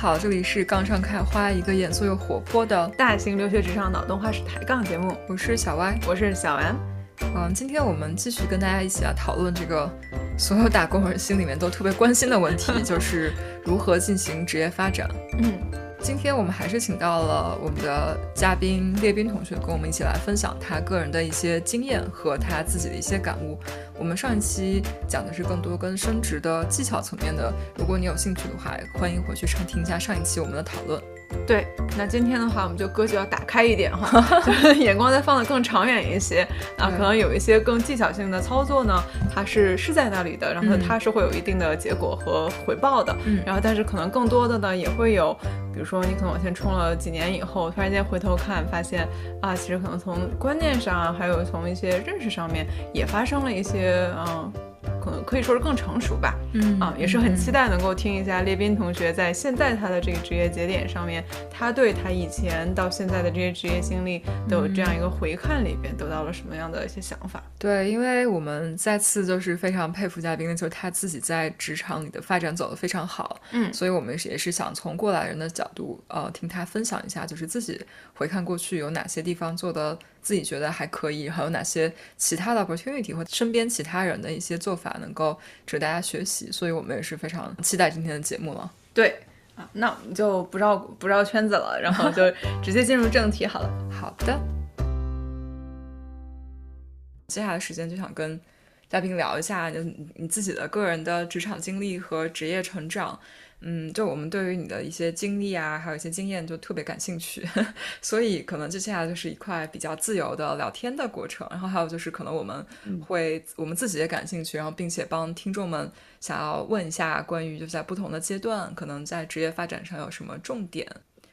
好，这里是杠上开花，一个严肃又活泼的大型留学职场脑洞话式抬杠节目。我是小歪，我是小安。嗯，今天我们继续跟大家一起来讨论这个所有打工人心里面都特别关心的问题，就是如何进行职业发展。嗯。今天我们还是请到了我们的嘉宾列宾同学，跟我们一起来分享他个人的一些经验和他自己的一些感悟。我们上一期讲的是更多跟升职的技巧层面的，如果你有兴趣的话，欢迎回去畅听一下上一期我们的讨论。对，那今天的话，我们就格局要打开一点哈，就是眼光再放得更长远一些啊，可能有一些更技巧性的操作呢，它是是在那里的，然后它是会有一定的结果和回报的，然后但是可能更多的呢，也会有，比如说你可能往前冲了几年以后，突然间回头看，发现啊，其实可能从观念上，还有从一些认识上面，也发生了一些嗯。可能可以说是更成熟吧，嗯啊，也是很期待能够听一下列宾同学在现在他的这个职业节点上面，他对他以前到现在的这些职业经历的这样一个回看里边，得到了什么样的一些想法？对，因为我们再次就是非常佩服嘉宾的，就是他自己在职场里的发展走得非常好，嗯，所以我们也是想从过来人的角度，呃，听他分享一下，就是自己回看过去有哪些地方做的。自己觉得还可以，还有哪些其他的 opportunity 或身边其他人的一些做法能够值得大家学习，所以我们也是非常期待今天的节目了。对啊，那我们就不绕不绕圈子了，然后就直接进入正题好了。好的，接下来时间就想跟嘉宾聊一下你你自己的个人的职场经历和职业成长。嗯，就我们对于你的一些经历啊，还有一些经验，就特别感兴趣，所以可能接下来就是一块比较自由的聊天的过程。然后还有就是可能我们会我们自己也感兴趣，然后并且帮听众们想要问一下关于就在不同的阶段，可能在职业发展上有什么重点。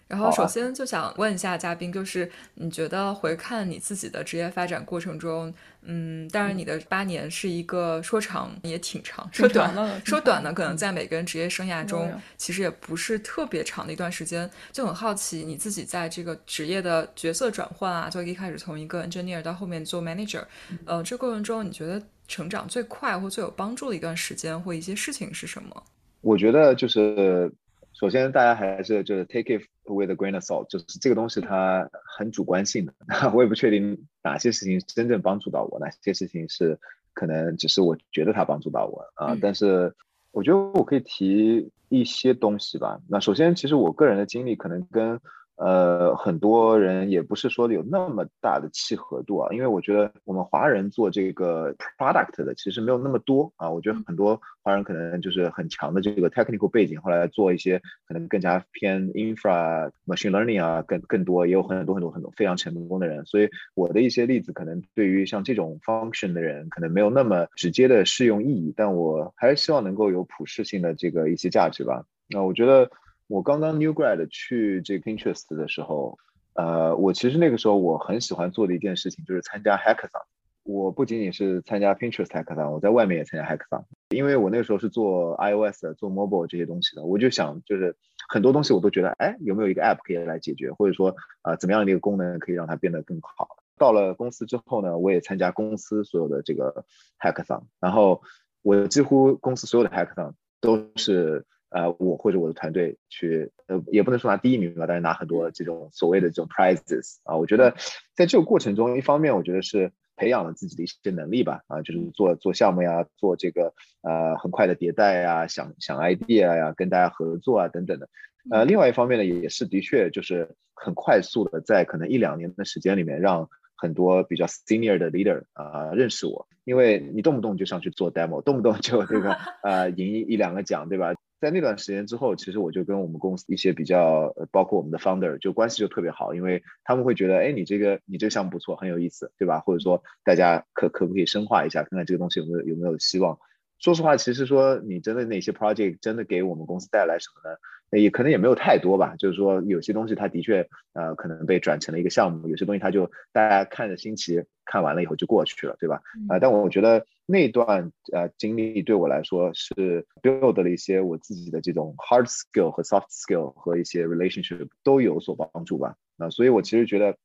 然后首先就想问一下嘉宾，就是你觉得回看你自己的职业发展过程中，嗯，当然你的八年是一个说长也挺长，说短 说短呢，可能在每个人职业生涯中其实也不是特别长的一段时间，就很好奇你自己在这个职业的角色转换啊，就一开始从一个 engineer 到后面做 manager，呃，这过程中你觉得成长最快或最有帮助的一段时间或一些事情是什么？我觉得就是。首先，大家还是就是 take it with a grain of salt，就是这个东西它很主观性的，我也不确定哪些事情真正帮助到我，哪些事情是可能只是我觉得它帮助到我啊。但是我觉得我可以提一些东西吧。那首先，其实我个人的经历可能跟。呃，很多人也不是说有那么大的契合度啊，因为我觉得我们华人做这个 product 的其实没有那么多啊。我觉得很多华人可能就是很强的这个 technical 背景，后来做一些可能更加偏 infra machine learning 啊，更更多也有很多很多很多非常成功的人。所以我的一些例子可能对于像这种 function 的人可能没有那么直接的适用意义，但我还是希望能够有普适性的这个一些价值吧。那我觉得。我刚刚 new grad 去这个 Pinterest 的时候，呃，我其实那个时候我很喜欢做的一件事情就是参加 hackathon。我不仅仅是参加 Pinterest hackathon，我在外面也参加 hackathon。因为我那个时候是做 iOS、做 mobile 这些东西的，我就想就是很多东西我都觉得，哎，有没有一个 app 可以来解决，或者说啊，怎么样的一个功能可以让它变得更好？到了公司之后呢，我也参加公司所有的这个 hackathon，然后我几乎公司所有的 hackathon 都是。呃，我或者我的团队去，呃，也不能说拿第一名吧，但是拿很多这种所谓的这种 prizes 啊。我觉得在这个过程中，一方面我觉得是培养了自己的一些能力吧，啊，就是做做项目呀，做这个呃很快的迭代呀，想想 idea 呀，跟大家合作啊等等的。呃，另外一方面呢，也是的确就是很快速的在可能一两年的时间里面，让很多比较 senior 的 leader 啊认识我，因为你动不动就上去做 demo，动不动就这个 呃赢一一两个奖，对吧？在那段时间之后，其实我就跟我们公司一些比较，包括我们的 founder 就关系就特别好，因为他们会觉得，哎，你这个你这个项目不错，很有意思，对吧？或者说大家可可不可以深化一下，看看这个东西有没有有没有希望？说实话，其实说你真的哪些 project 真的给我们公司带来什么呢？也可能也没有太多吧。就是说有些东西它的确呃可能被转成了一个项目，有些东西它就大家看着新奇，看完了以后就过去了，对吧？啊，但我觉得那段呃经历对我来说是 build 了一些我自己的这种 hard skill 和 soft skill 和一些 relationship 都有所帮助吧。啊，所以我其实觉得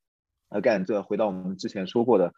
，again 这回到我们之前说过的。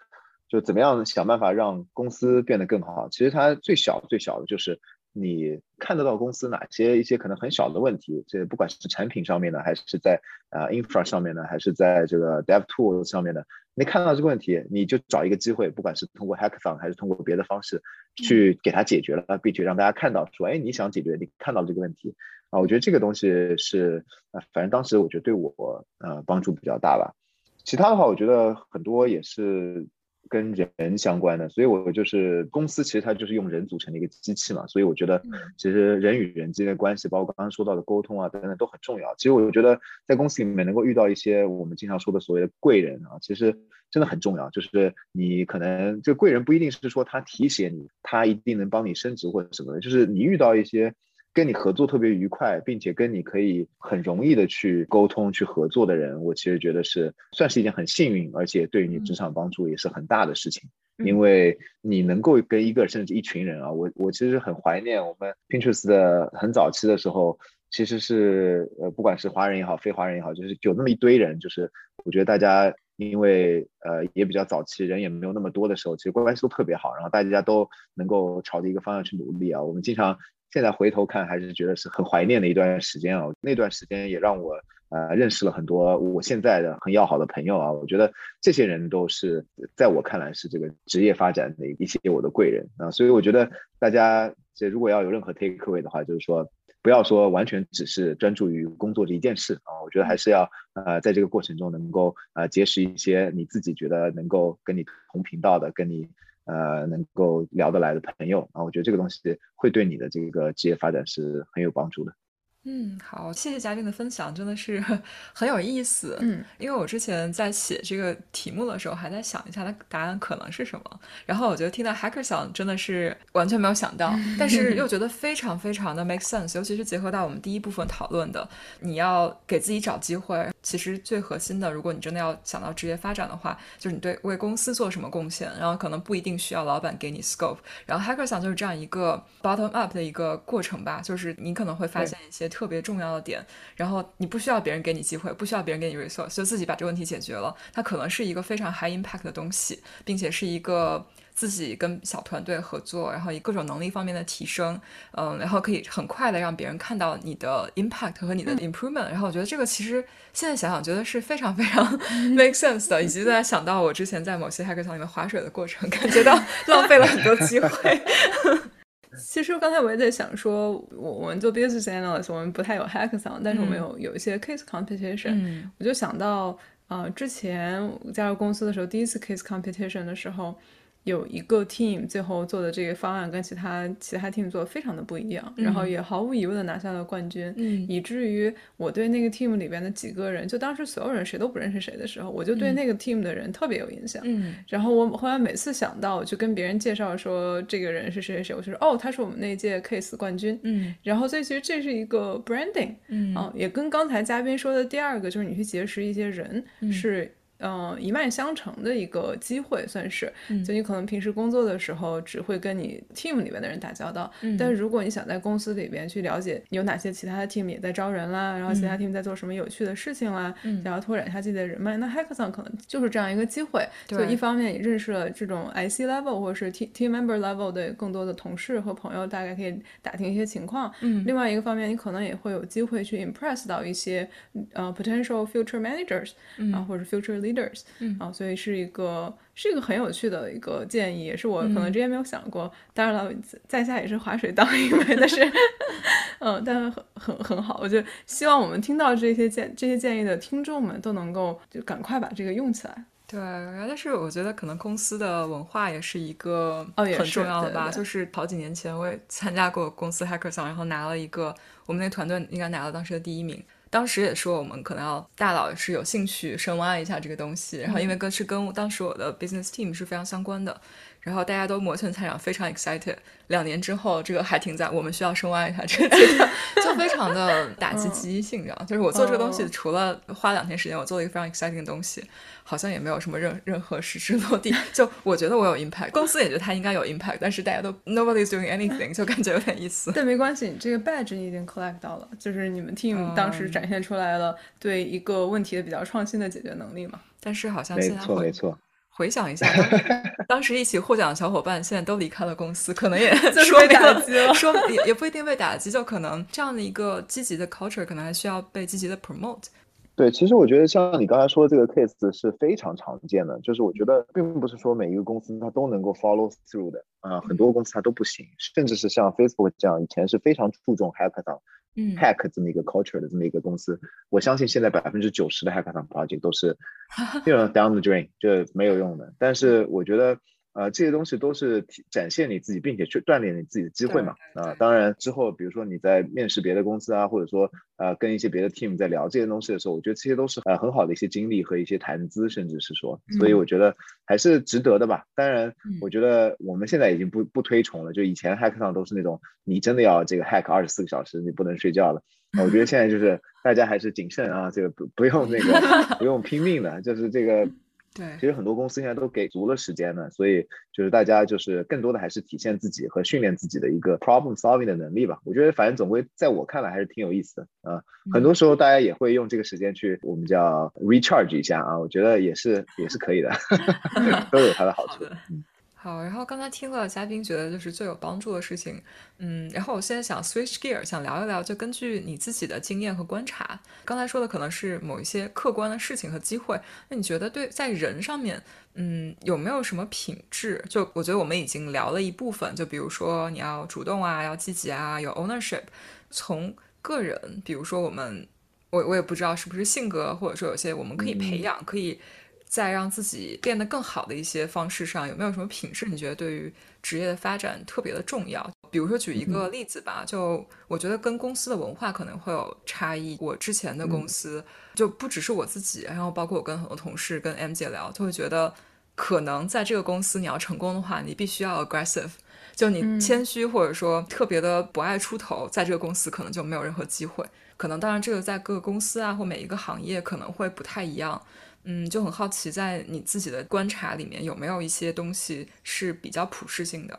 就怎么样想办法让公司变得更好？其实它最小最小的就是你看得到公司哪些一些可能很小的问题，这不管是产品上面的，还是在啊 infra 上面的，还是在这个 dev tool 上面的，你看到这个问题，你就找一个机会，不管是通过 hackathon 还是通过别的方式去给它解决了，并且让大家看到说，哎，你想解决，你看到这个问题啊，我觉得这个东西是啊，反正当时我觉得对我呃帮助比较大吧。其他的话，我觉得很多也是。跟人相关的，所以我就是公司，其实它就是用人组成的一个机器嘛，所以我觉得其实人与人之间的关系，包括刚刚说到的沟通啊等等都很重要。其实我觉得在公司里面能够遇到一些我们经常说的所谓的贵人啊，其实真的很重要。就是你可能这个贵人不一定是说他提携你，他一定能帮你升职或者什么的，就是你遇到一些。跟你合作特别愉快，并且跟你可以很容易的去沟通、去合作的人，我其实觉得是算是一件很幸运，而且对于你职场帮助也是很大的事情。因为你能够跟一个甚至一群人啊，我我其实很怀念我们 Pinterest 的很早期的时候，其实是呃不管是华人也好，非华人也好，就是有那么一堆人，就是我觉得大家因为呃也比较早期，人也没有那么多的时候，其实关系都特别好，然后大家都能够朝着一个方向去努力啊。我们经常。现在回头看，还是觉得是很怀念的一段时间啊。那段时间也让我呃认识了很多我现在的很要好的朋友啊。我觉得这些人都是在我看来是这个职业发展的一些我的贵人啊。所以我觉得大家这如果要有任何 take away 的话，就是说不要说完全只是专注于工作这一件事啊。我觉得还是要呃在这个过程中能够呃结识一些你自己觉得能够跟你同频道的，跟你。呃，能够聊得来的朋友啊，我觉得这个东西会对你的这个职业发展是很有帮助的。嗯，好，谢谢嘉宾的分享，真的是 很有意思。嗯，因为我之前在写这个题目的时候，还在想一下它答案可能是什么。然后我觉得听到 hacker 想真的是完全没有想到，但是又觉得非常非常的 make sense，尤其是结合到我们第一部分讨论的，你要给自己找机会。其实最核心的，如果你真的要想到职业发展的话，就是你对为公司做什么贡献，然后可能不一定需要老板给你 scope。然后 hacker 想就是这样一个 bottom up 的一个过程吧，就是你可能会发现一些。特别重要的点，然后你不需要别人给你机会，不需要别人给你 resource，就自己把这个问题解决了。它可能是一个非常 high impact 的东西，并且是一个自己跟小团队合作，然后以各种能力方面的提升，嗯，然后可以很快的让别人看到你的 impact 和你的 improvement。然后我觉得这个其实现在想想，觉得是非常非常 make sense 的，以及在想到我之前在某些 hacker 场里面划水的过程，感觉到浪费了很多机会。其实刚才我也在想说，我我们做 business analyst，我们不太有 hackathon，但是我们有有一些 case competition。我就想到，呃，之前加入公司的时候，第一次 case competition 的时候。有一个 team 最后做的这个方案跟其他其他 team 做的非常的不一样，然后也毫无疑问的拿下了冠军，以至于我对那个 team 里边的几个人，就当时所有人谁都不认识谁的时候，我就对那个 team 的人特别有印象。嗯，然后我后来每次想到，我就跟别人介绍说这个人是谁谁谁，我就说哦，他是我们那届 case 冠军。嗯，然后所以其实这是一个 branding，嗯，啊，也跟刚才嘉宾说的第二个就是你去结识一些人是。嗯，一脉相承的一个机会算是，就你可能平时工作的时候只会跟你 team 里面的人打交道，但是如果你想在公司里边去了解有哪些其他的 team 也在招人啦，然后其他 team 在做什么有趣的事情啦，想要拓展一下自己的人脉，那 hackathon 可能就是这样一个机会。就一方面你认识了这种 IC level 或者是 team team member level 的更多的同事和朋友，大概可以打听一些情况。嗯，另外一个方面，你可能也会有机会去 impress 到一些呃 potential future managers 啊或者 future。leaders，嗯啊，所以是一个是一个很有趣的一个建议，也是我可能之前没有想过。当然了，在下也是划水当一位，但是，嗯，但是很很很好。我就希望我们听到这些建这些建议的听众们都能够就赶快把这个用起来。对，然后但是我觉得可能公司的文化也是一个很重要的吧。就是好几年前我也参加过公司 hackathon，然后拿了一个我们那团队应该拿了当时的第一名。当时也说我们可能要大佬是有兴趣深挖一下这个东西，然后因为跟是跟当时我的 business team 是非常相关的，然后大家都摩拳擦掌，非常 excited。两年之后，这个还停在我们需要深挖一下这个阶段，就非常的 打击积极性，你知道就是我做这个东西，除了花两天时间，我做了一个非常 exciting 的东西，好像也没有什么任任何实质落地。就我觉得我有 impact，公司也觉得它应该有 impact，但是大家都 nobody is doing anything，就感觉有点意思。但没关系，你这个 badge 你已经 collect 到了，就是你们 team 当时展现出来了对一个问题的比较创新的解决能力嘛。但是好像现在没错没错。回想一下，当时一起获奖的小伙伴现在都离开了公司，可能也 说被打击了，说也也不一定被打击，就可能这样的一个积极的 culture 可能还需要被积极的 promote。对，其实我觉得像你刚才说的这个 case 是非常常见的，就是我觉得并不是说每一个公司它都能够 follow through 的啊，很多公司它都不行，甚至是像 Facebook 这样以前是非常注重 hackathon。嗯，hack 这么一个 culture 的这么一个公司，我相信现在百分之九十的 hackathon project 都是这种 down the drain 就没有用的。但是我觉得。呃，这些东西都是展现你自己，并且去锻炼你自己的机会嘛。啊，当然之后，比如说你在面试别的公司啊，或者说呃跟一些别的 team 在聊这些东西的时候，我觉得这些都是呃很好的一些经历和一些谈资，甚至是说，所以我觉得还是值得的吧。当然，我觉得我们现在已经不不推崇了，就以前 hack 上都是那种你真的要这个 hack 二十四个小时，你不能睡觉了。我觉得现在就是大家还是谨慎啊，这个不不用那个不用拼命的，就是这个。对，其实很多公司现在都给足了时间呢，所以就是大家就是更多的还是体现自己和训练自己的一个 problem solving 的能力吧。我觉得反正总归在我看来还是挺有意思的啊。很多时候大家也会用这个时间去我们叫 recharge 一下啊，我觉得也是也是可以的，都有它的好处。好，然后刚才听了嘉宾觉得就是最有帮助的事情，嗯，然后我现在想 switch gear，想聊一聊，就根据你自己的经验和观察，刚才说的可能是某一些客观的事情和机会，那你觉得对在人上面，嗯，有没有什么品质？就我觉得我们已经聊了一部分，就比如说你要主动啊，要积极啊，有 ownership。从个人，比如说我们，我我也不知道是不是性格，或者说有些我们可以培养，可以。在让自己变得更好的一些方式上，有没有什么品质？你觉得对于职业的发展特别的重要？比如说举一个例子吧，就我觉得跟公司的文化可能会有差异。我之前的公司就不只是我自己，然后包括我跟很多同事、跟 M 姐聊，就会觉得可能在这个公司你要成功的话，你必须要 aggressive，就你谦虚或者说特别的不爱出头，在这个公司可能就没有任何机会。可能当然这个在各个公司啊或每一个行业可能会不太一样。嗯，就很好奇，在你自己的观察里面，有没有一些东西是比较普适性的？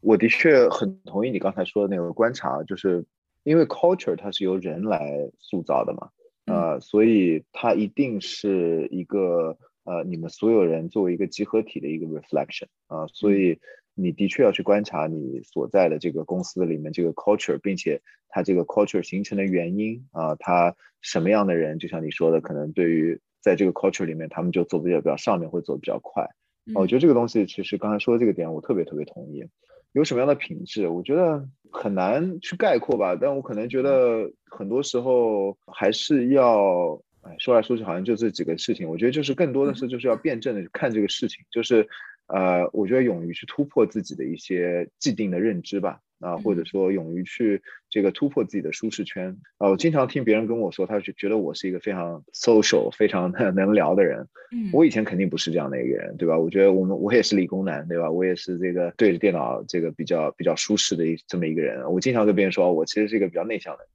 我的确很同意你刚才说的那个观察，就是因为 culture 它是由人来塑造的嘛，呃，所以它一定是一个呃你们所有人作为一个集合体的一个 reflection 啊，所以你的确要去观察你所在的这个公司里面这个 culture，并且它这个 culture 形成的原因啊，它什么样的人，就像你说的，可能对于在这个 culture 里面，他们就走的也比较上面，会走比较快。我觉得这个东西其实刚才说的这个点，我特别特别同意。有什么样的品质，我觉得很难去概括吧。但我可能觉得很多时候还是要，哎，说来说去好像就这几个事情。我觉得就是更多的是就是要辩证的去看这个事情，就是呃，我觉得勇于去突破自己的一些既定的认知吧。啊，或者说勇于去这个突破自己的舒适圈啊！我经常听别人跟我说，他就觉得我是一个非常 social、非常能聊的人。嗯，我以前肯定不是这样的一个人，对吧？我觉得我们我也是理工男，对吧？我也是这个对着电脑这个比较比较舒适的一这么一个人。我经常跟别人说，我其实是一个比较内向的。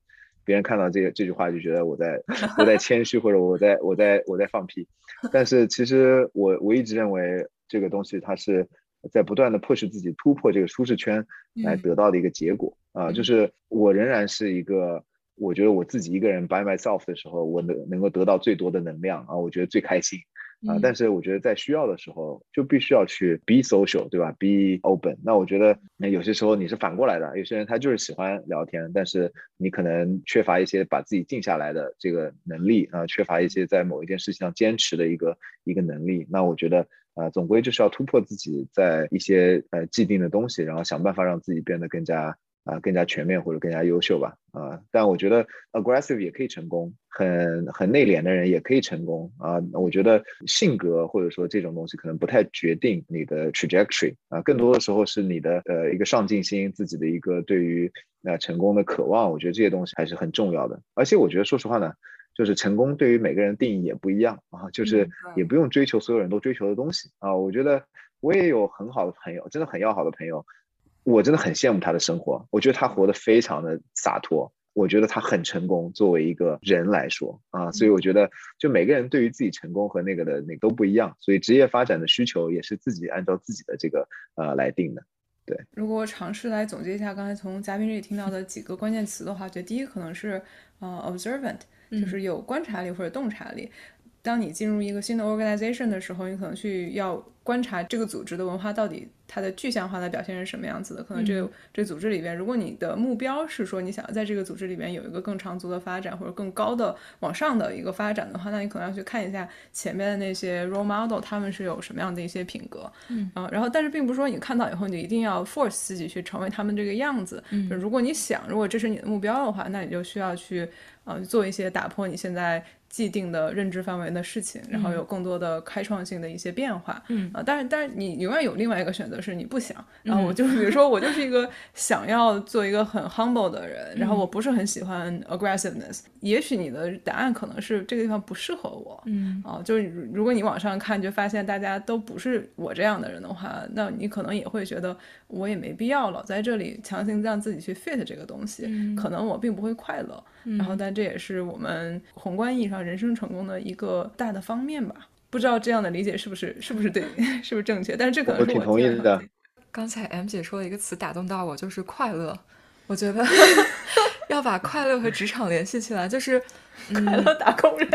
别人看到这个这句话就觉得我在 我在谦虚，或者我在我在我在放屁。但是其实我我一直认为这个东西它是。在不断的迫使自己突破这个舒适圈来得到的一个结果。啊，就是我仍然是一个，我觉得我自己一个人 by myself 的时候，我能能够得到最多的能量啊，我觉得最开心啊。但是我觉得在需要的时候，就必须要去 be social，对吧？be open。那我觉得那有些时候你是反过来的，有些人他就是喜欢聊天，但是你可能缺乏一些把自己静下来的这个能力啊，缺乏一些在某一件事情上坚持的一个一个能力。那我觉得。啊，总归就是要突破自己在一些呃既定的东西，然后想办法让自己变得更加啊更加全面或者更加优秀吧。啊，但我觉得 aggressive 也可以成功，很很内敛的人也可以成功啊。我觉得性格或者说这种东西可能不太决定你的 trajectory 啊，更多的时候是你的呃一个上进心，自己的一个对于呃成功的渴望。我觉得这些东西还是很重要的。而且我觉得说实话呢。就是成功对于每个人定义也不一样啊，就是也不用追求所有人都追求的东西啊。我觉得我也有很好的朋友，真的很要好的朋友，我真的很羡慕他的生活。我觉得他活得非常的洒脱，我觉得他很成功。作为一个人来说啊，所以我觉得就每个人对于自己成功和那个的那都不一样，所以职业发展的需求也是自己按照自己的这个呃来定的。对，如果尝试来总结一下刚才从嘉宾这里听到的几个关键词的话，就第一可能是呃 observant。就是有观察力或者洞察力，当你进入一个新的 organization 的时候，你可能去要观察这个组织的文化到底它的具象化的表现是什么样子的。可能这个这组织里边，如果你的目标是说你想要在这个组织里边有一个更长足的发展或者更高的往上的一个发展的话，那你可能要去看一下前面的那些 role model 他们是有什么样的一些品格。嗯，然后但是并不是说你看到以后你就一定要 force 自己去成为他们这个样子。嗯，如果你想，如果这是你的目标的话，那你就需要去呃做一些打破你现在。既定的认知范围的事情，然后有更多的开创性的一些变化，嗯。啊，但是但是你永远有另外一个选择是你不想，然后我就比如说我就是一个想要做一个很 humble 的人，然后我不是很喜欢 aggressiveness，也许你的答案可能是这个地方不适合我，嗯。啊，就是如果你往上看就发现大家都不是我这样的人的话，那你可能也会觉得我也没必要老在这里强行让自己去 fit 这个东西，可能我并不会快乐。然后，但这也是我们宏观意义上人生成功的一个大的方面吧？不知道这样的理解是不是是不是对，是不是正确？但是这可能是我挺同意的。刚才 M 姐说了一个词打动到我，就是快乐。我觉得 要把快乐和职场联系起来，就是快乐打工人。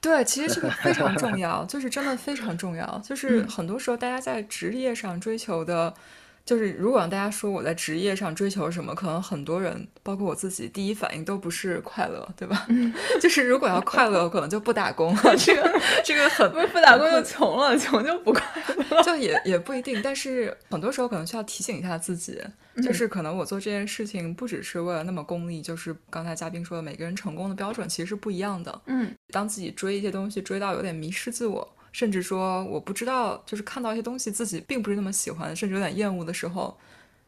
对，其实这个非常重要，就是真的非常重要。就是很多时候大家在职业上追求的。就是如果让大家说我在职业上追求什么，可能很多人，包括我自己，第一反应都不是快乐，对吧？就是如果要快乐，可能就不打工了。这个这个很不是不打工就穷了，穷就不快乐，就也也不一定。但是很多时候可能需要提醒一下自己，就是可能我做这件事情不只是为了那么功利，就是刚才嘉宾说的，每个人成功的标准其实是不一样的。嗯，当自己追一些东西追到有点迷失自我。甚至说我不知道，就是看到一些东西自己并不是那么喜欢，甚至有点厌恶的时候，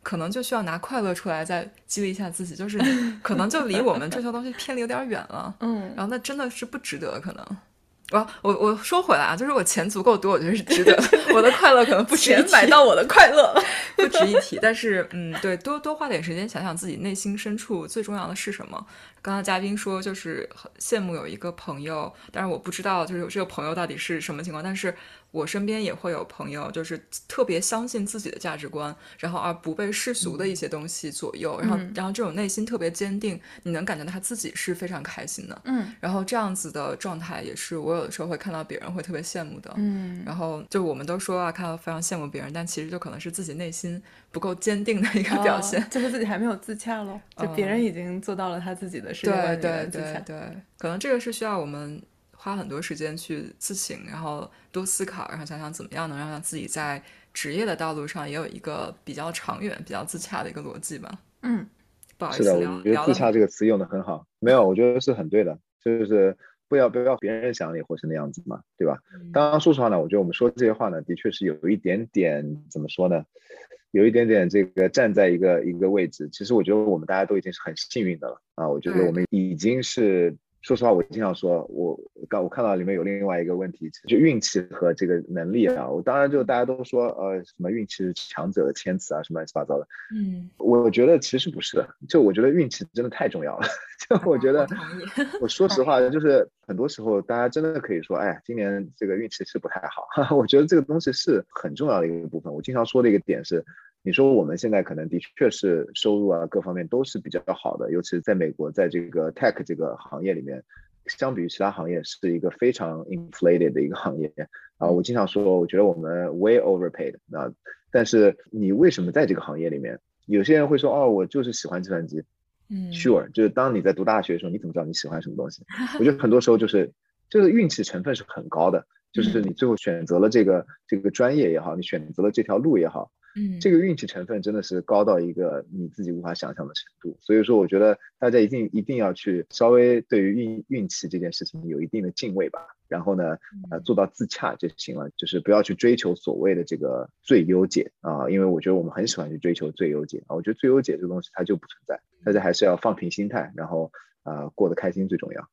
可能就需要拿快乐出来再激励一下自己，就是 可能就离我们追求东西偏离有点远了，嗯，然后那真的是不值得，可能。我我我说回来啊，就是我钱足够多，我觉得是值得。我的快乐可能不值钱买到我的快乐，不值一提。但是嗯，对，多多花点时间想想自己内心深处最重要的是什么。刚刚嘉宾说就是很羡慕有一个朋友，但是我不知道就是有这个朋友到底是什么情况。但是我身边也会有朋友，就是特别相信自己的价值观，然后而不被世俗的一些东西左右，然后然后这种内心特别坚定，你能感觉到他自己是非常开心的。嗯，然后这样子的状态也是我有的时候会看到别人会特别羡慕的。嗯，然后就我们都说啊，看到非常羡慕别人，但其实就可能是自己内心不够坚定的一个表现，就是自己还没有自洽喽，就别人已经做到了他自己的世界观对对对对，可能这个是需要我们花很多时间去自省，然后多思考，然后想想怎么样能让自己在职业的道路上也有一个比较长远、比较自洽的一个逻辑吧。嗯，不好意思，是的，我觉得“自洽”这个词用的很好。没有，我觉得是很对的，就是不要不要别人想你活成那样子嘛，对吧？当然，说实话呢，我觉得我们说这些话呢，的确是有一点点怎么说呢？有一点点这个站在一个一个位置，其实我觉得我们大家都已经是很幸运的了啊！我觉得我们已经是，说实话，我经常说，我刚我看到里面有另外一个问题，就运气和这个能力啊。我当然就大家都说，呃，什么运气是强者的谦词啊，什么乱七八糟的。嗯，我觉得其实不是的，就我觉得运气真的太重要了。就我觉得，我说实话，就是很多时候大家真的可以说，哎，今年这个运气是不太好。我觉得这个东西是很重要的一个部分。我经常说的一个点是。你说我们现在可能的确是收入啊各方面都是比较好的，尤其是在美国，在这个 tech 这个行业里面，相比于其他行业是一个非常 inflated 的一个行业啊。我经常说，我觉得我们 way overpaid 啊。但是你为什么在这个行业里面？有些人会说，哦，我就是喜欢计算机。嗯，sure，就是当你在读大学的时候，你怎么知道你喜欢什么东西？我觉得很多时候就是这个运气成分是很高的，就是你最后选择了这个这个专业也好，你选择了这条路也好。嗯，这个运气成分真的是高到一个你自己无法想象的程度，所以说我觉得大家一定一定要去稍微对于运运气这件事情有一定的敬畏吧，然后呢，呃，做到自洽就行了，就是不要去追求所谓的这个最优解啊，因为我觉得我们很喜欢去追求最优解啊，我觉得最优解这个东西它就不存在，大家还是要放平心态，然后啊过得开心最重要。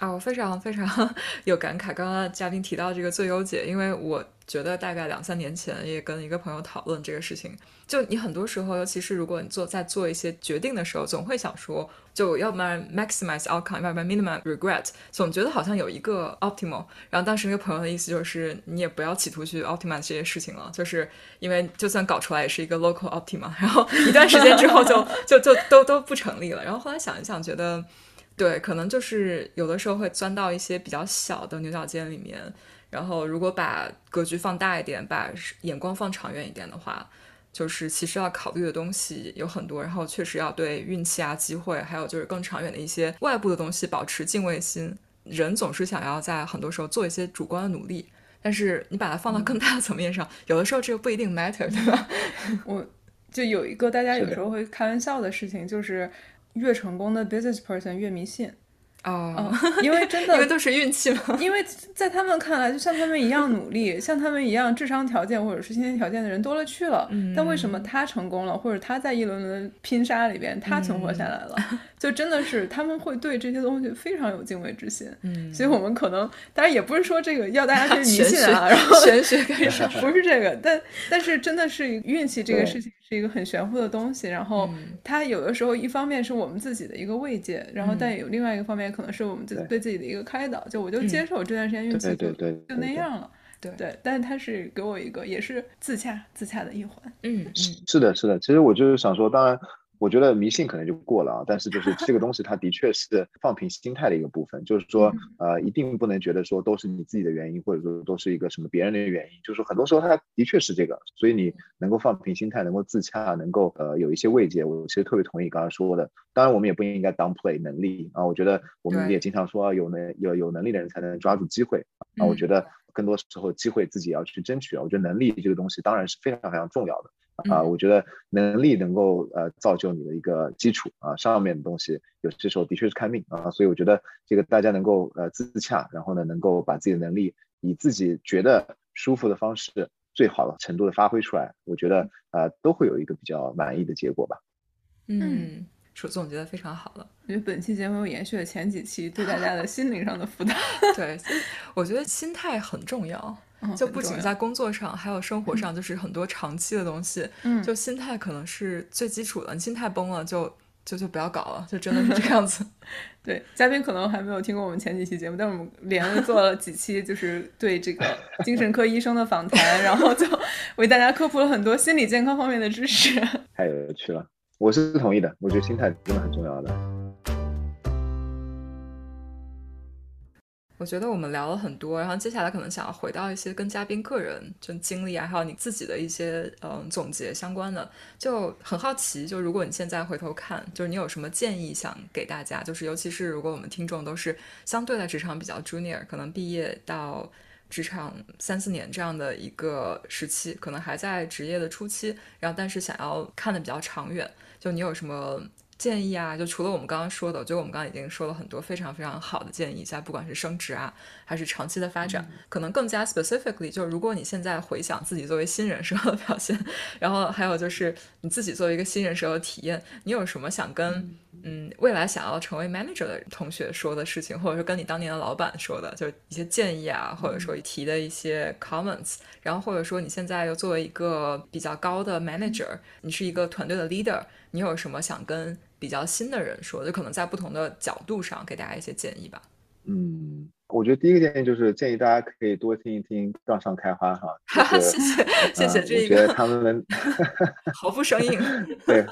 啊，我非常非常 有感慨，刚刚嘉宾提到这个最优解，因为我觉得大概两三年前也跟一个朋友讨论这个事情。就你很多时候，尤其是如果你做在做一些决定的时候，总会想说，就要不然 maximize outcome，要不然 minimize regret，总觉得好像有一个 optimal。然后当时那个朋友的意思就是，你也不要企图去 optimize 这些事情了，就是因为就算搞出来也是一个 local optimal 然后一段时间之后就 就就都都不成立了。然后后来想一想，觉得。对，可能就是有的时候会钻到一些比较小的牛角尖里面。然后，如果把格局放大一点，把眼光放长远一点的话，就是其实要考虑的东西有很多。然后，确实要对运气啊、机会，还有就是更长远的一些外部的东西保持敬畏心。人总是想要在很多时候做一些主观的努力，但是你把它放到更大的层面上，有的时候这个不一定 matter，对吧？我就有一个大家有时候会开玩笑的事情，就是越成功的 business person 越迷信。哦，因为真的，因为都是运气嘛。因为在他们看来，就像他们一样努力，像他们一样智商条件或者是先天条件的人多了去了。嗯。但为什么他成功了，或者他在一轮轮拼杀里边他存活下来了？就真的是他们会对这些东西非常有敬畏之心。嗯。所以我们可能，当然也不是说这个要大家去迷信啊，然后玄学开始不是这个，但但是真的是运气这个事情是一个很玄乎的东西。然后它有的时候一方面是我们自己的一个慰藉，然后但有另外一个方面。可能是我们自对自己的一个开导，就我就接受这段时间运气就就那样了，对对，但是它是给我一个也是自洽自洽的一环，嗯嗯，是的，是的，其实我就是想说，当然。我觉得迷信可能就过了啊，但是就是这个东西，它的确是放平心态的一个部分。就是说，呃，一定不能觉得说都是你自己的原因，或者说都是一个什么别人的原因。就是很多时候，它的确是这个。所以你能够放平心态，能够自洽，能够呃有一些慰藉，我其实特别同意刚刚说的。当然，我们也不应该 downplay 能力啊。我觉得我们也经常说，有能有有能力的人才能抓住机会啊。我觉得更多时候机会自己要去争取啊。我觉得能力这个东西当然是非常非常重要的。啊，我觉得能力能够呃造就你的一个基础啊，上面的东西有些时候的确是看命啊，所以我觉得这个大家能够呃自洽，然后呢能够把自己的能力以自己觉得舒服的方式最好的程度的发挥出来，我觉得呃都会有一个比较满意的结果吧。嗯，楚总结的非常好了，因为本期节目又延续了前几期对大家的心灵上的辅导。对，我觉得心态很重要。就不仅在工作上，还有生活上，就是很多长期的东西。嗯，就心态可能是最基础的，你心态崩了，就就就不要搞了，就真的是这样子。对，嘉宾可能还没有听过我们前几期节目，但是我们连着做了几期，就是对这个精神科医生的访谈，然后就为大家科普了很多心理健康方面的知识。太有趣了，我是同意的，我觉得心态真的很重要的。我觉得我们聊了很多，然后接下来可能想要回到一些跟嘉宾个人就经历啊，还有你自己的一些嗯总结相关的，就很好奇，就如果你现在回头看，就是你有什么建议想给大家？就是尤其是如果我们听众都是相对在职场比较 junior，可能毕业到职场三四年这样的一个时期，可能还在职业的初期，然后但是想要看的比较长远，就你有什么？建议啊，就除了我们刚刚说的，我觉得我们刚刚已经说了很多非常非常好的建议，在不管是升职啊，还是长期的发展，可能更加 specifically，就是如果你现在回想自己作为新人时候的表现，然后还有就是你自己作为一个新人时候的体验，你有什么想跟嗯。未来想要成为 manager 的同学说的事情，或者说跟你当年的老板说的，就是一些建议啊，或者说提的一些 comments，然后或者说你现在又作为一个比较高的 manager，你是一个团队的 leader，你有什么想跟比较新的人说，就可能在不同的角度上给大家一些建议吧。嗯，我觉得第一个建议就是建议大家可以多听一听《杠上开花》哈。谢谢谢谢这一个。觉得他们 毫不生硬。对，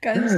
感谢。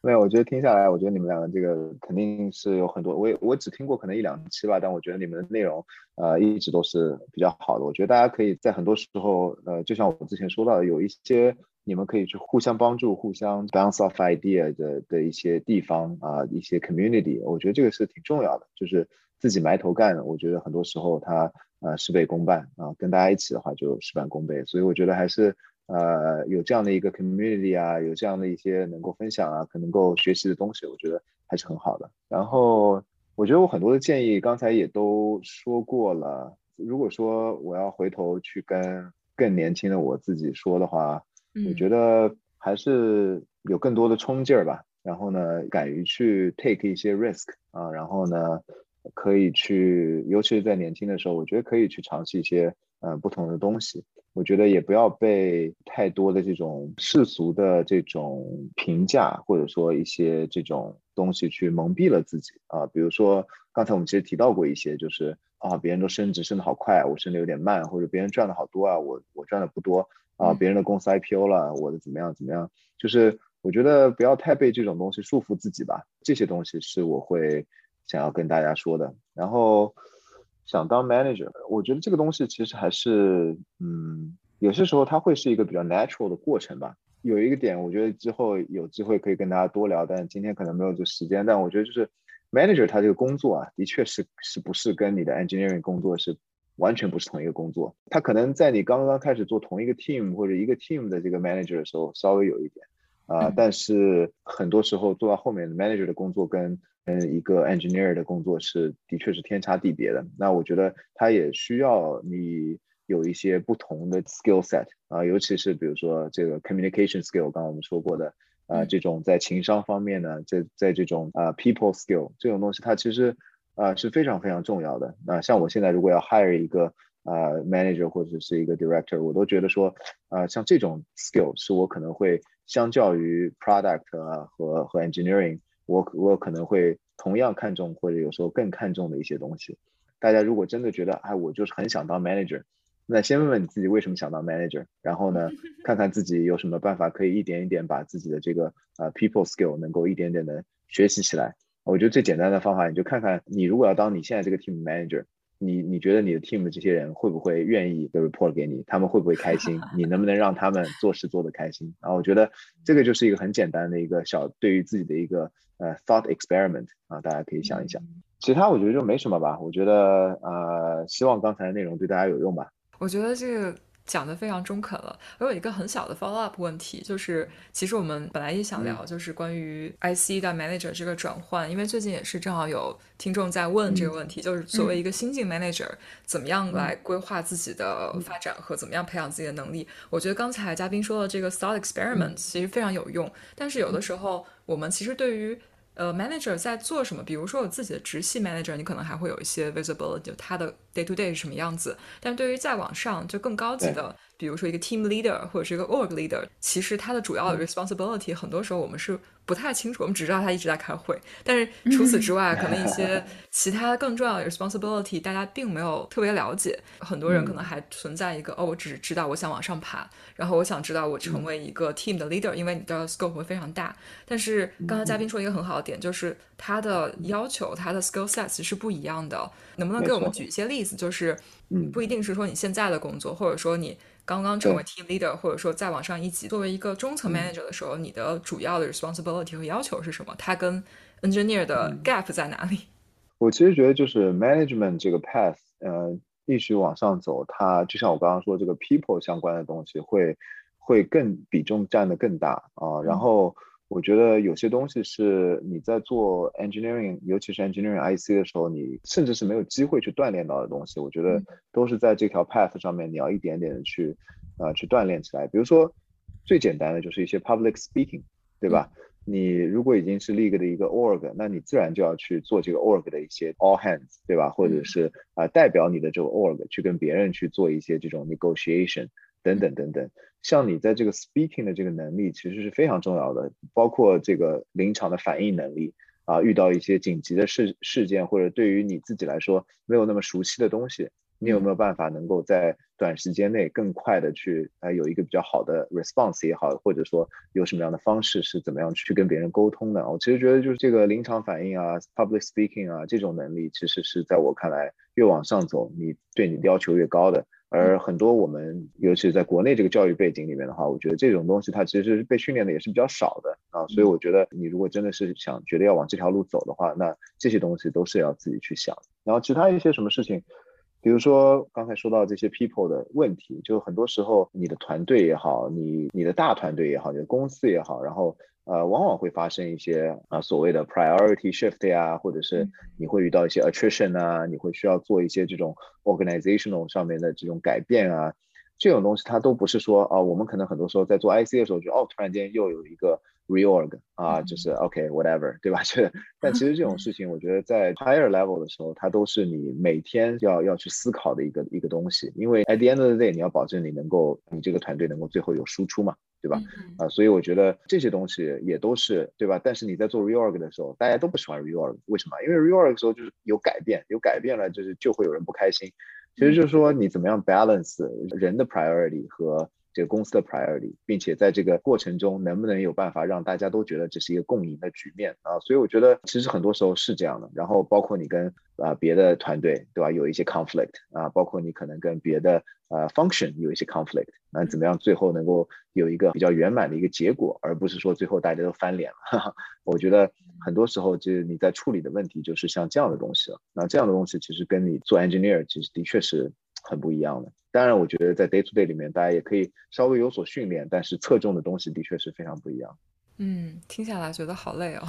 没有，我觉得听下来，我觉得你们两个这个肯定是有很多，我也我只听过可能一两期吧，但我觉得你们的内容呃一直都是比较好的。我觉得大家可以在很多时候呃，就像我之前说到的，有一些。你们可以去互相帮助、互相 bounce off idea 的的一些地方啊，一些 community，我觉得这个是挺重要的。就是自己埋头干，我觉得很多时候他呃事倍功半啊，跟大家一起的话就事半功倍。所以我觉得还是呃有这样的一个 community 啊，有这样的一些能够分享啊，可能够学习的东西，我觉得还是很好的。然后我觉得我很多的建议刚才也都说过了。如果说我要回头去跟更年轻的我自己说的话，我觉得还是有更多的冲劲儿吧，然后呢，敢于去 take 一些 risk 啊，然后呢，可以去，尤其是在年轻的时候，我觉得可以去尝试一些呃不同的东西。我觉得也不要被太多的这种世俗的这种评价，或者说一些这种东西去蒙蔽了自己啊。比如说刚才我们其实提到过一些，就是啊，别人都升职升的好快，我升的有点慢，或者别人赚的好多啊，我我赚的不多。啊，别人的公司 IPO 了，我的怎么样怎么样？就是我觉得不要太被这种东西束缚自己吧。这些东西是我会想要跟大家说的。然后想当 manager，我觉得这个东西其实还是，嗯，有些时候它会是一个比较 natural 的过程吧。有一个点，我觉得之后有机会可以跟大家多聊，但今天可能没有这时间。但我觉得就是 manager 他这个工作啊，的确是是不是跟你的 engineering 工作是完全不是同一个工作。他可能在你刚刚开始做同一个 team 或者一个 team 的这个 manager 的时候稍微有一点啊，但是很多时候做到后面的 manager 的工作跟嗯一个 engineer 的工作是的确是天差地别的。那我觉得他也需要你。有一些不同的 skill set 啊，尤其是比如说这个 communication skill，刚刚我们说过的，啊，这种在情商方面呢，在在这种啊 people skill 这种东西，它其实啊是非常非常重要的。那像我现在如果要 hire 一个呃 manager 或者是一个 director，我都觉得说啊像这种 skill 是我可能会相较于 product 啊和和 engineering，我我可能会同样看重或者有时候更看重的一些东西。大家如果真的觉得哎我就是很想当 manager。那先问问你自己为什么想当 manager，然后呢，看看自己有什么办法可以一点一点把自己的这个呃 people skill 能够一点点的学习起来。我觉得最简单的方法，你就看看你如果要当你现在这个 team manager，你你觉得你的 team 的这些人会不会愿意 report 给你，他们会不会开心，你能不能让他们做事做得开心？然后我觉得这个就是一个很简单的一个小对于自己的一个呃 thought experiment 啊，大家可以想一想。其他我觉得就没什么吧。我觉得呃，希望刚才的内容对大家有用吧。我觉得这个讲的非常中肯了。我有一个很小的 follow up 问题，就是其实我们本来也想聊，就是关于 IC 到 manager 这个转换，因为最近也是正好有听众在问这个问题，就是作为一个新晋 manager，怎么样来规划自己的发展和怎么样培养自己的能力？我觉得刚才嘉宾说的这个 thought experiment 其实非常有用，但是有的时候我们其实对于呃，manager 在做什么？比如说，我自己的直系 manager，你可能还会有一些 visibility，就他的 day to day 是什么样子。但对于再往上，就更高级的，比如说一个 team leader 或者是一个 org leader，其实他的主要的 responsibility，很多时候我们是。不太清楚，我们只知道他一直在开会，但是除此之外，可能一些 其他更重要的 responsibility，大家并没有特别了解。很多人可能还存在一个，哦，我只知道我想往上爬，然后我想知道我成为一个 team 的 leader，因为你的 scope 会非常大。但是刚刚嘉宾说一个很好的点，就是他的要求，他的 skill sets 是不一样的。能不能给我们举一些例子？就是不一定是说你现在的工作，或者说你。刚刚成为 team leader，或者说再往上一级，作为一个中层 manager 的时候，你的主要的 responsibility 和要求是什么？它跟 engineer 的 gap 在哪里？我其实觉得就是 management 这个 path，呃，一直往上走，它就像我刚刚说这个 people 相关的东西会会更比重占的更大啊，然后。我觉得有些东西是你在做 engineering，尤其是 engineering IC 的时候，你甚至是没有机会去锻炼到的东西。我觉得都是在这条 path 上面，你要一点点的去，呃，去锻炼起来。比如说最简单的就是一些 public speaking，对吧？你如果已经是 league 的一个 org，那你自然就要去做这个 org 的一些 all hands，对吧？或者是啊，代表你的这个 org 去跟别人去做一些这种 negotiation。等等等等，像你在这个 speaking 的这个能力其实是非常重要的，包括这个临场的反应能力啊，遇到一些紧急的事事件或者对于你自己来说没有那么熟悉的东西，你有没有办法能够在短时间内更快的去啊有一个比较好的 response 也好，或者说有什么样的方式是怎么样去跟别人沟通的？我其实觉得就是这个临场反应啊，public speaking 啊这种能力，其实是在我看来越往上走，你对你的要求越高的。而很多我们，尤其是在国内这个教育背景里面的话，我觉得这种东西它其实是被训练的也是比较少的啊，所以我觉得你如果真的是想觉得要往这条路走的话，那这些东西都是要自己去想。然后其他一些什么事情，比如说刚才说到这些 people 的问题，就很多时候你的团队也好，你你的大团队也好，你的公司也好，然后。呃，往往会发生一些啊所谓的 priority shift 呀，或者是你会遇到一些 attrition 啊，你会需要做一些这种 organizational 上面的这种改变啊，这种东西它都不是说啊，我们可能很多时候在做 IC 的时候就哦，突然间又有一个 reorg 啊，就是 OK whatever 对吧？这 但其实这种事情，我觉得在 higher level 的时候，它都是你每天要要去思考的一个一个东西，因为 at the end of the day，你要保证你能够你这个团队能够最后有输出嘛。对吧？啊，所以我觉得这些东西也都是对吧？但是你在做 reorg 的时候，大家都不喜欢 reorg，为什么？因为 reorg 的时候就是有改变，有改变了就是就会有人不开心。其实就是说你怎么样 balance 人的 priority 和这个公司的 priority，并且在这个过程中能不能有办法让大家都觉得这是一个共赢的局面啊？所以我觉得其实很多时候是这样的。然后包括你跟啊别的团队对吧有一些 conflict 啊，包括你可能跟别的呃 function 有一些 conflict，那怎么样最后能够有一个比较圆满的一个结果，而不是说最后大家都翻脸了？我觉得很多时候就是你在处理的问题就是像这样的东西了。那这样的东西其实跟你做 engineer 其实的确是很不一样的。当然，我觉得在 day to day 里面，大家也可以稍微有所训练，但是侧重的东西的确是非常不一样。嗯，听下来觉得好累哦，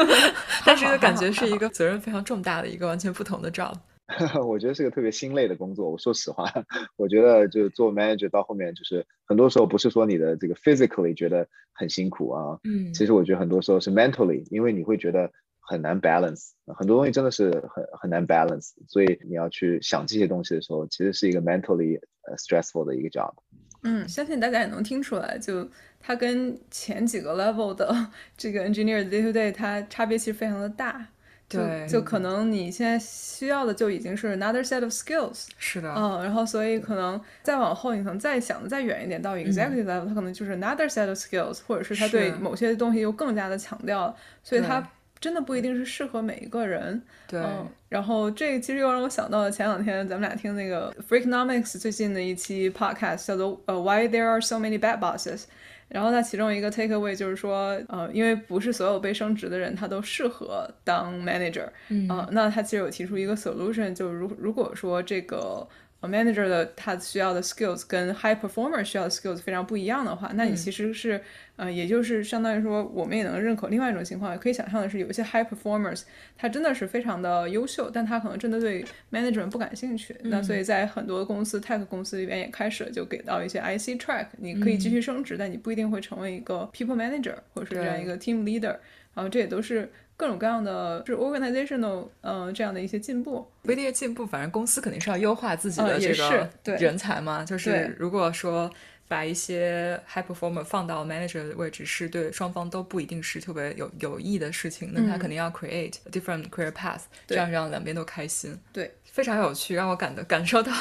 但是又感觉是一个 责任非常重大的一个完全不同的 job。我觉得是个特别心累的工作。我说实话，我觉得就是做 manager 到后面，就是很多时候不是说你的这个 physically 觉得很辛苦啊，嗯，其实我觉得很多时候是 mentally，因为你会觉得。很难 balance，很多东西真的是很很难 balance，所以你要去想这些东西的时候，其实是一个 mentally stressful 的一个 job。嗯，相信大家也能听出来，就它跟前几个 level 的这个 engineer day to day 它差别其实非常的大。对，就可能你现在需要的就已经是 another set of skills。是的。嗯，然后所以可能再往后，你可能再想的再远一点，到 executive level，它可能就是 another set of skills，或者是它对某些东西又更加的强调，所以它。真的不一定是适合每一个人，对。然后这个其实又让我想到了前两天咱们俩听那个 Freakonomics 最近的一期 podcast，叫做呃 Why There Are So Many Bad Bosses。然后它其中一个 takeaway 就是说，呃，因为不是所有被升职的人他都适合当 manager，嗯，那他其实有提出一个 solution，就是如如果说这个。Manager 的他需要的 skills 跟 high performer 需要的 skills 非常不一样的话，那你其实是，呃，也就是相当于说，我们也能认可另外一种情况，也可以想象的是，有一些 high performers 他真的是非常的优秀，但他可能真的对 management 不感兴趣。那所以在很多公司 tech 公司里边也开始就给到一些 IC track，你可以继续升职，但你不一定会成为一个 people manager 或者是这样一个 team leader。然后这也都是。各种各样的是 organizational，嗯，这样的一些进步，不一定进步，反正公司肯定是要优化自己的这个人才嘛。就是如果说把一些 high performer 放到 manager 的位置，是对双方都不一定是特别有有益的事情，那他肯定要 create different career path，这样让两边都开心。对。非常有趣，让我感的感受到，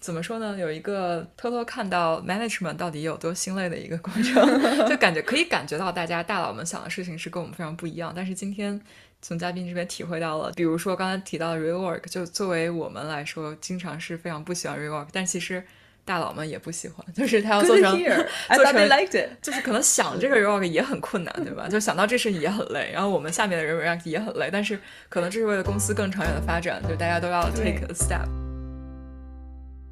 怎么说呢？有一个偷偷看到 management 到底有多心累的一个过程，就感觉可以感觉到大家大佬们想的事情是跟我们非常不一样。但是今天从嘉宾这边体会到了，比如说刚才提到的 rework，就作为我们来说，经常是非常不喜欢 rework，但其实。大佬们也不喜欢，就是他要做成 做成，就是可能想这个 rework 也很困难，对吧？就想到这事也很累，然后我们下面的人也很累，但是可能这是为了公司更长远的发展，就大家都要 take a step。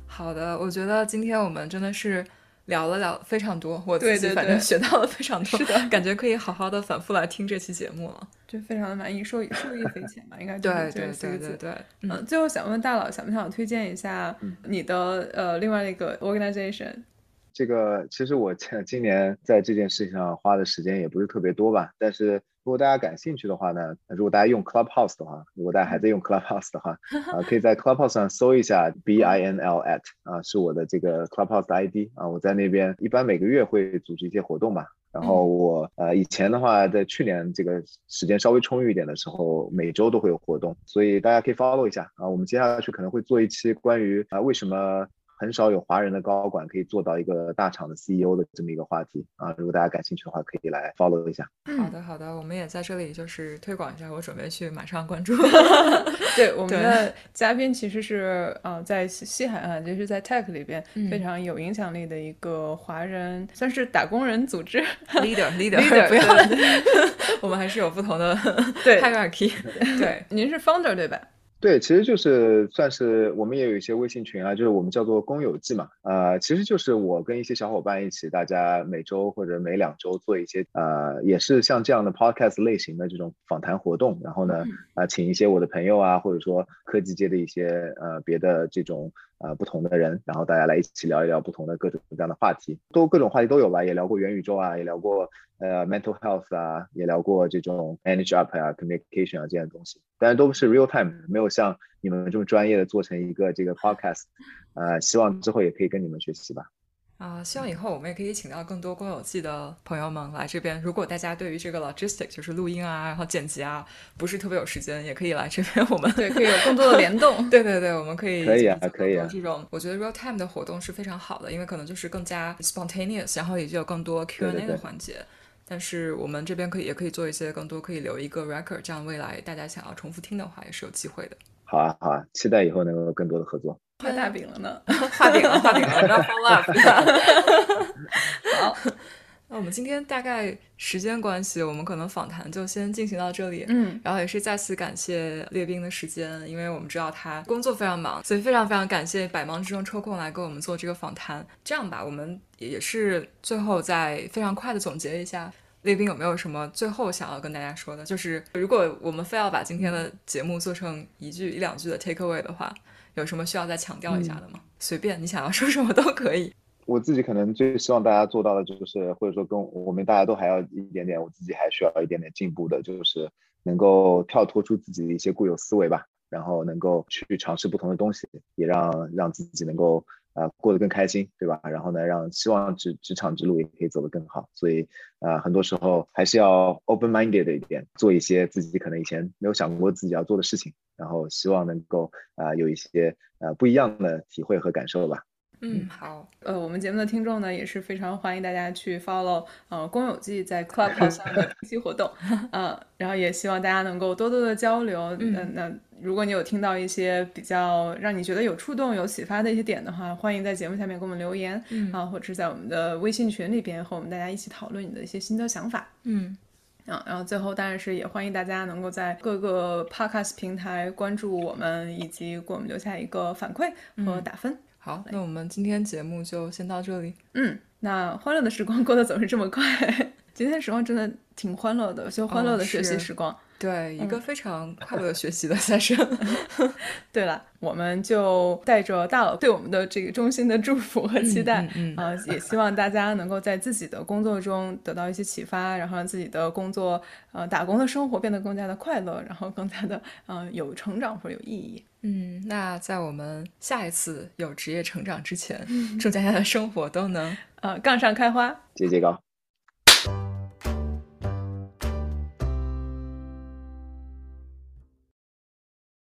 好的，我觉得今天我们真的是。聊了聊非常多，我自己反正学到了非常多，是的，感觉可以好好的反复来听这期节目了，就非常的满意，受益受益匪浅吧，应该对对对对对。嗯，最后想问大佬，想不想推荐一下你的呃另外一个 organization？这个其实我今年在这件事情上花的时间也不是特别多吧，但是如果大家感兴趣的话呢，如果大家用 Clubhouse 的话，如果大家还在用 Clubhouse 的话，啊，可以在 Clubhouse 上搜一下 B I N L at 啊，是我的这个 Clubhouse 的 ID 啊，我在那边一般每个月会组织一些活动吧，然后我呃以前的话，在去年这个时间稍微充裕一点的时候，每周都会有活动，所以大家可以 follow 一下啊，我们接下去可能会做一期关于啊为什么。很少有华人的高管可以做到一个大厂的 CEO 的这么一个话题啊！如果大家感兴趣的话，可以来 follow 一下。好的，好的，我们也在这里就是推广一下，我准备去马上关注。对，我们的嘉宾其实是呃在西海岸，就是在 Tech 里边非常有影响力的一个华人，算是打工人组织 leader leader。不要，我们还是有不同的对 hierarchy。对，您是 founder 对吧？对，其实就是算是我们也有一些微信群啊，就是我们叫做工友记嘛，呃，其实就是我跟一些小伙伴一起，大家每周或者每两周做一些呃，也是像这样的 podcast 类型的这种访谈活动，然后呢，啊，请一些我的朋友啊，或者说科技界的一些呃别的这种。呃，不同的人，然后大家来一起聊一聊不同的各种各样的话题，都各种话题都有吧，也聊过元宇宙啊，也聊过呃 mental health 啊，也聊过这种 energy up 啊，communication 啊这样的东西，但是都不是 real time，没有像你们这么专业的做成一个这个 podcast，呃，希望之后也可以跟你们学习吧。啊，希望以后我们也可以请到更多光有记的朋友们来这边。如果大家对于这个 logistic 就是录音啊，然后剪辑啊，不是特别有时间，也可以来这边。我们对可以有更多的联动。对对对，我们可以可以啊，可以啊。这种我觉得 real time 的活动是非常好的，因为可能就是更加 spontaneous，然后也就有更多 Q&A 的环节。但是我们这边可以也可以做一些更多，可以留一个 record，这样未来大家想要重复听的话也是有机会的。好啊，好啊，期待以后能够更多的合作。画大饼了呢，画饼了，画饼了，要 follow up。好，那我们今天大概时间关系，我们可能访谈就先进行到这里。嗯，然后也是再次感谢列兵的时间，因为我们知道他工作非常忙，所以非常非常感谢百忙之中抽空来跟我们做这个访谈。这样吧，我们也是最后再非常快的总结一下，列兵有没有什么最后想要跟大家说的？就是如果我们非要把今天的节目做成一句一两句的 take away 的话。有什么需要再强调一下的吗？随便你想要说什么都可以。我自己可能最希望大家做到的，就是或者说跟我们大家都还要一点点，我自己还需要一点点进步的，就是能够跳脱出自己的一些固有思维吧，然后能够去尝试不同的东西，也让让自己能够啊过得更开心，对吧？然后呢，让希望职职场之路也可以走得更好。所以啊，很多时候还是要 open minded 一点，做一些自己可能以前没有想过自己要做的事情。然后希望能够啊有一些呃不一样的体会和感受吧。嗯，好。呃，我们节目的听众呢也是非常欢迎大家去 follow 呃公有记在 Clubhouse 上的定期活动。呃，然后也希望大家能够多多的交流。嗯，那如果你有听到一些比较让你觉得有触动、有启发的一些点的话，欢迎在节目下面给我们留言啊，或者是在我们的微信群里边和我们大家一起讨论你的一些心得想法。嗯。啊，然后最后当然是也欢迎大家能够在各个 podcast 平台关注我们，以及给我们留下一个反馈和打分。好，那我们今天节目就先到这里。嗯，那欢乐的时光过得总是这么快，今天时光真的挺欢乐的，就欢乐的学习时光。对，一个非常快乐学习的 session。对了，我们就带着大佬对我们的这个衷心的祝福和期待，啊，也希望大家能够在自己的工作中得到一些启发，然后让自己的工作，呃，打工的生活变得更加的快乐，然后更加的，嗯，有成长或者有意义。嗯，那在我们下一次有职业成长之前，祝大家的生活都能，呃，杠上开花，节节高。